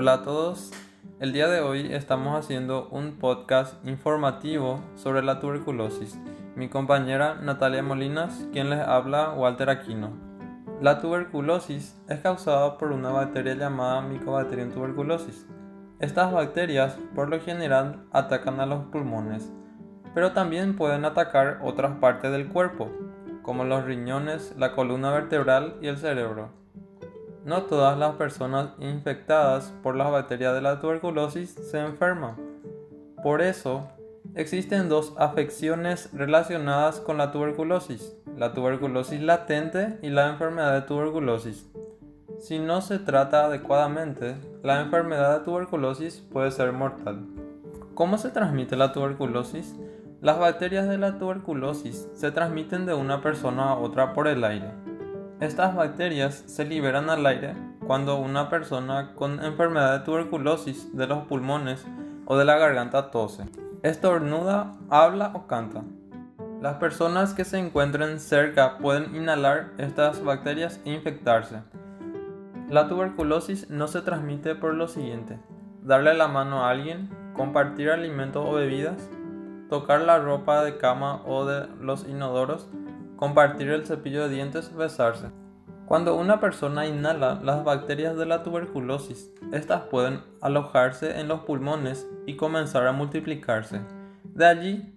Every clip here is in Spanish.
Hola a todos, el día de hoy estamos haciendo un podcast informativo sobre la tuberculosis. Mi compañera Natalia Molinas, quien les habla Walter Aquino. La tuberculosis es causada por una bacteria llamada Mycobacterium tuberculosis. Estas bacterias por lo general atacan a los pulmones, pero también pueden atacar otras partes del cuerpo, como los riñones, la columna vertebral y el cerebro. No todas las personas infectadas por las bacterias de la tuberculosis se enferman. Por eso, existen dos afecciones relacionadas con la tuberculosis, la tuberculosis latente y la enfermedad de tuberculosis. Si no se trata adecuadamente, la enfermedad de tuberculosis puede ser mortal. ¿Cómo se transmite la tuberculosis? Las bacterias de la tuberculosis se transmiten de una persona a otra por el aire. Estas bacterias se liberan al aire cuando una persona con enfermedad de tuberculosis de los pulmones o de la garganta tose, estornuda, habla o canta. Las personas que se encuentren cerca pueden inhalar estas bacterias e infectarse. La tuberculosis no se transmite por lo siguiente. Darle la mano a alguien, compartir alimentos o bebidas, tocar la ropa de cama o de los inodoros, compartir el cepillo de dientes, besarse. Cuando una persona inhala las bacterias de la tuberculosis, estas pueden alojarse en los pulmones y comenzar a multiplicarse. De allí,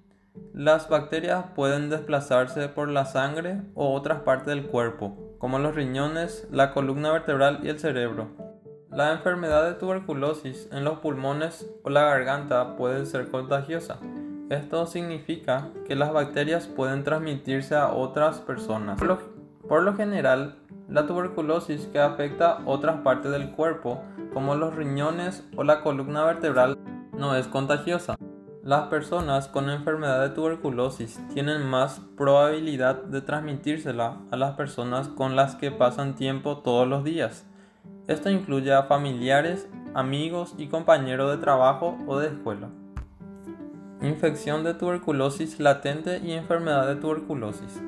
las bacterias pueden desplazarse por la sangre o otras partes del cuerpo, como los riñones, la columna vertebral y el cerebro. La enfermedad de tuberculosis en los pulmones o la garganta puede ser contagiosa. Esto significa que las bacterias pueden transmitirse a otras personas. Por lo, general, la tuberculosis que afecta otras partes del cuerpo, como los riñones o la columna vertebral, no es contagiosa. Las personas con enfermedad de tuberculosis tienen más probabilidad de transmitírsela a las personas con las que pasan tiempo todos los días. Esto incluye a familiares, amigos y compañeros de trabajo o de escuela infección de tuberculosis latente y enfermedad de tuberculosis.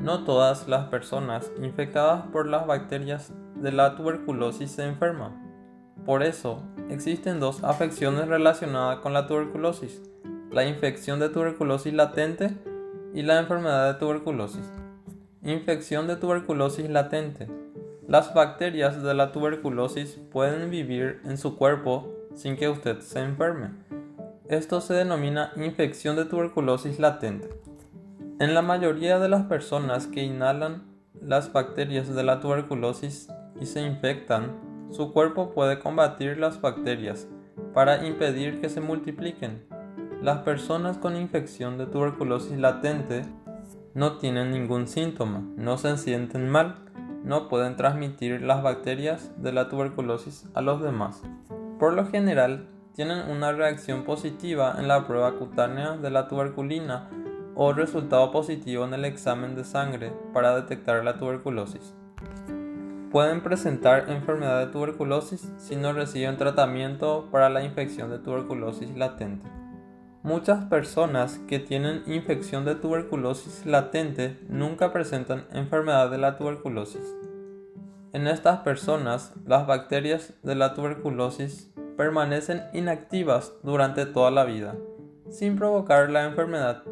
No todas las personas infectadas por las bacterias de la tuberculosis se enferman. Por eso, existen dos afecciones relacionadas con la tuberculosis, la infección de tuberculosis latente y la enfermedad de tuberculosis. Infección de tuberculosis latente. Las bacterias de la tuberculosis pueden vivir en su cuerpo sin que usted se enferme. Esto se denomina infección de tuberculosis latente. En la mayoría de las personas que inhalan las bacterias de la tuberculosis y se infectan, su cuerpo puede combatir las bacterias para impedir que se multipliquen. Las personas con infección de tuberculosis latente no tienen ningún síntoma, no se sienten mal, no pueden transmitir las bacterias de la tuberculosis a los demás. Por lo general, tienen una reacción positiva en la prueba cutánea de la tuberculina o resultado positivo en el examen de sangre para detectar la tuberculosis. Pueden presentar enfermedad de tuberculosis si no reciben tratamiento para la infección de tuberculosis latente. Muchas personas que tienen infección de tuberculosis latente nunca presentan enfermedad de la tuberculosis. En estas personas, las bacterias de la tuberculosis permanecen inactivas durante toda la vida, sin provocar la enfermedad.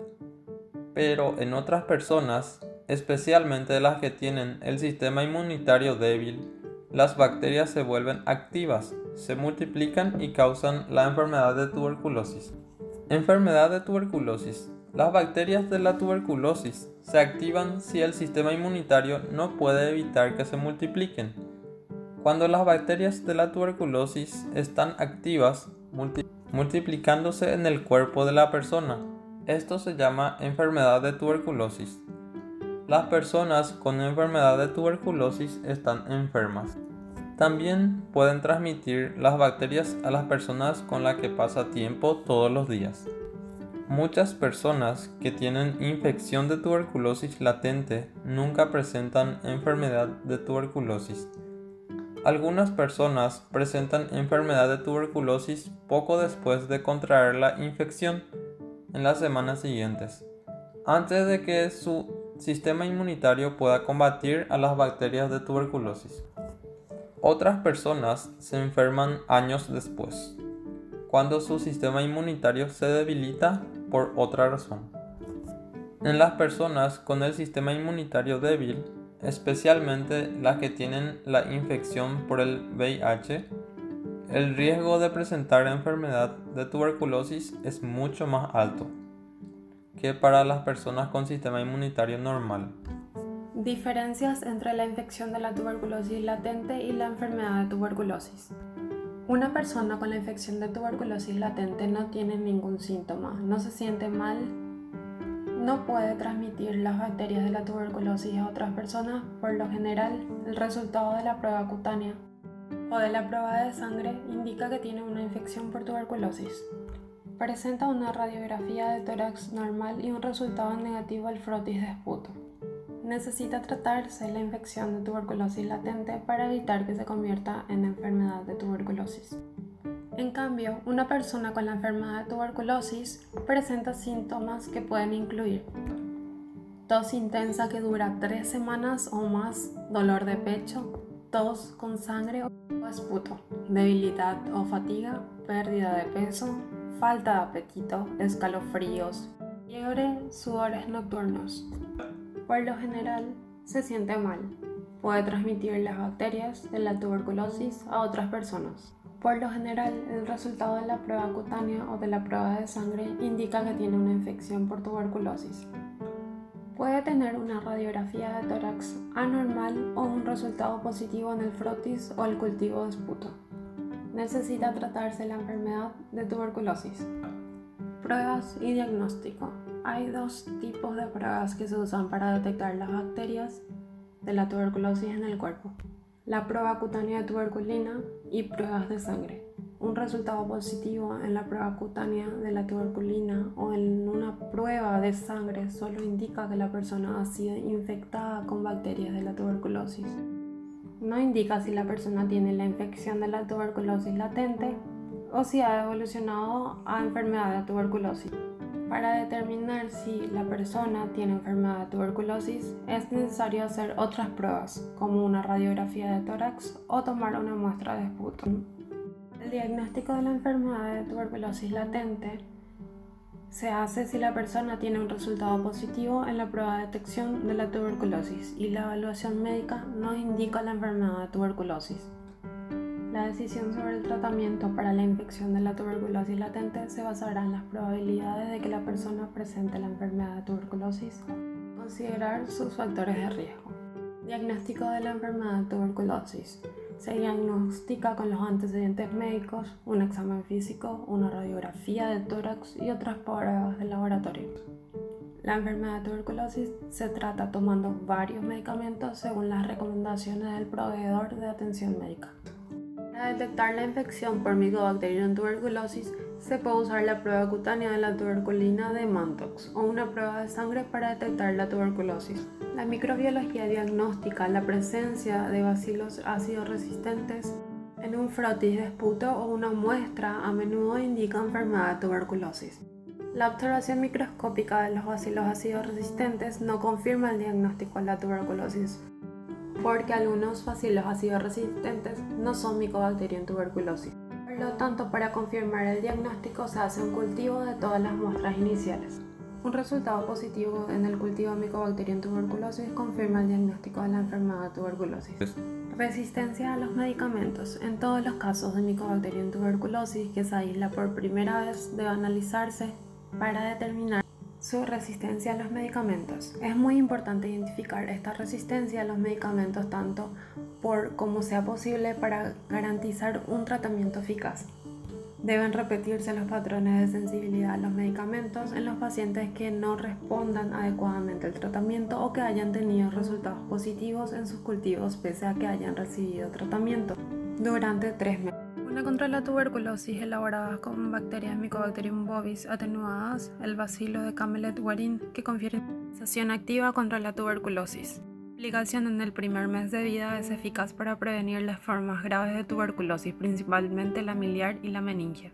Pero en otras personas, especialmente las que tienen el sistema inmunitario débil, las bacterias se vuelven activas, se multiplican y causan la enfermedad de tuberculosis. Enfermedad de tuberculosis. Las bacterias de la tuberculosis se activan si el sistema inmunitario no puede evitar que se multipliquen cuando las bacterias de la tuberculosis están activas, multiplicándose en el cuerpo de la persona, esto se llama enfermedad de tuberculosis. Las personas con enfermedad de tuberculosis están enfermas. También pueden transmitir las bacterias a las personas con las que pasa tiempo todos los días. Muchas personas que tienen infección de tuberculosis latente nunca presentan enfermedad de tuberculosis algunas personas presentan enfermedad de tuberculosis poco después de contraer la infección en las semanas siguientes, antes de que su sistema inmunitario pueda combatir a las bacterias de tuberculosis. Otras personas se enferman años después, cuando su sistema inmunitario se debilita por otra razón. En las personas con el sistema inmunitario débil, especialmente las que tienen la infección por el VIH, el riesgo de presentar enfermedad de tuberculosis es mucho más alto que para las personas con sistema inmunitario normal. Diferencias entre la infección de la tuberculosis latente y la enfermedad de tuberculosis. Una persona con la infección de tuberculosis latente no tiene ningún síntoma, no se siente mal, no puede transmitir las bacterias de la tuberculosis a otras personas. Por lo general, el resultado de la prueba cutánea o de la prueba de sangre indica que tiene una infección por tuberculosis. Presenta una radiografía de tórax normal y un resultado negativo al frotis de esputo. Necesita tratarse la infección de tuberculosis latente para evitar que se convierta en enfermedad de tuberculosis. En cambio, una persona con la enfermedad de tuberculosis presenta síntomas que pueden incluir tos intensa que dura tres semanas o más, dolor de pecho, tos con sangre o esputo, debilidad o fatiga, pérdida de peso, falta de apetito, escalofríos, fiebre, sudores nocturnos. Por lo general, se siente mal. Puede transmitir las bacterias de la tuberculosis a otras personas. Por lo general, el resultado de la prueba cutánea o de la prueba de sangre indica que tiene una infección por tuberculosis. Puede tener una radiografía de tórax anormal o un resultado positivo en el frotis o el cultivo de esputo. Necesita tratarse la enfermedad de tuberculosis. Pruebas y diagnóstico. Hay dos tipos de pruebas que se usan para detectar las bacterias de la tuberculosis en el cuerpo la prueba cutánea de tuberculina y pruebas de sangre. Un resultado positivo en la prueba cutánea de la tuberculina o en una prueba de sangre solo indica que la persona ha sido infectada con bacterias de la tuberculosis. No indica si la persona tiene la infección de la tuberculosis latente o si ha evolucionado a enfermedad de tuberculosis. Para determinar si la persona tiene enfermedad de tuberculosis es necesario hacer otras pruebas, como una radiografía de tórax o tomar una muestra de esputo. El diagnóstico de la enfermedad de tuberculosis latente se hace si la persona tiene un resultado positivo en la prueba de detección de la tuberculosis y la evaluación médica no indica la enfermedad de tuberculosis. La decisión sobre el tratamiento para la infección de la tuberculosis latente se basará en las probabilidades de que la persona presente la enfermedad de tuberculosis. Considerar sus factores de riesgo. Diagnóstico de la enfermedad de tuberculosis. Se diagnostica con los antecedentes médicos, un examen físico, una radiografía de tórax y otras pruebas de laboratorio. La enfermedad de tuberculosis se trata tomando varios medicamentos según las recomendaciones del proveedor de atención médica. Para detectar la infección por Mycobacterium tuberculosis, se puede usar la prueba cutánea de la tuberculina de Mantox o una prueba de sangre para detectar la tuberculosis. La microbiología diagnostica la presencia de bacilos ácidos resistentes en un frotis de esputo o una muestra a menudo indica enfermedad de tuberculosis. La observación microscópica de los bacilos ácidos resistentes no confirma el diagnóstico de la tuberculosis, porque algunos bacilos ácidos resistentes no son Mycobacterium tuberculosis. Por lo tanto, para confirmar el diagnóstico se hace un cultivo de todas las muestras iniciales. Un resultado positivo en el cultivo de Mycobacterium tuberculosis confirma el diagnóstico de la enfermedad tuberculosis. Resistencia a los medicamentos. En todos los casos de Mycobacterium tuberculosis que se aísla por primera vez debe analizarse para determinar su resistencia a los medicamentos. Es muy importante identificar esta resistencia a los medicamentos tanto por como sea posible para garantizar un tratamiento eficaz. Deben repetirse los patrones de sensibilidad a los medicamentos en los pacientes que no respondan adecuadamente al tratamiento o que hayan tenido resultados positivos en sus cultivos pese a que hayan recibido tratamiento durante tres meses. Una contra la tuberculosis elaborada con bacterias Mycobacterium bovis atenuadas, el bacilo de Camelot warin, que confiere sensación activa contra la tuberculosis. aplicación en el primer mes de vida es eficaz para prevenir las formas graves de tuberculosis, principalmente la miliar y la meningia.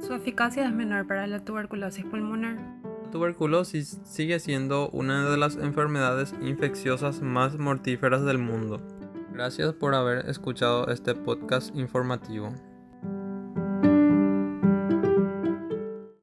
Su eficacia es menor para la tuberculosis pulmonar. La tuberculosis sigue siendo una de las enfermedades infecciosas más mortíferas del mundo Gracias por haber escuchado este podcast informativo.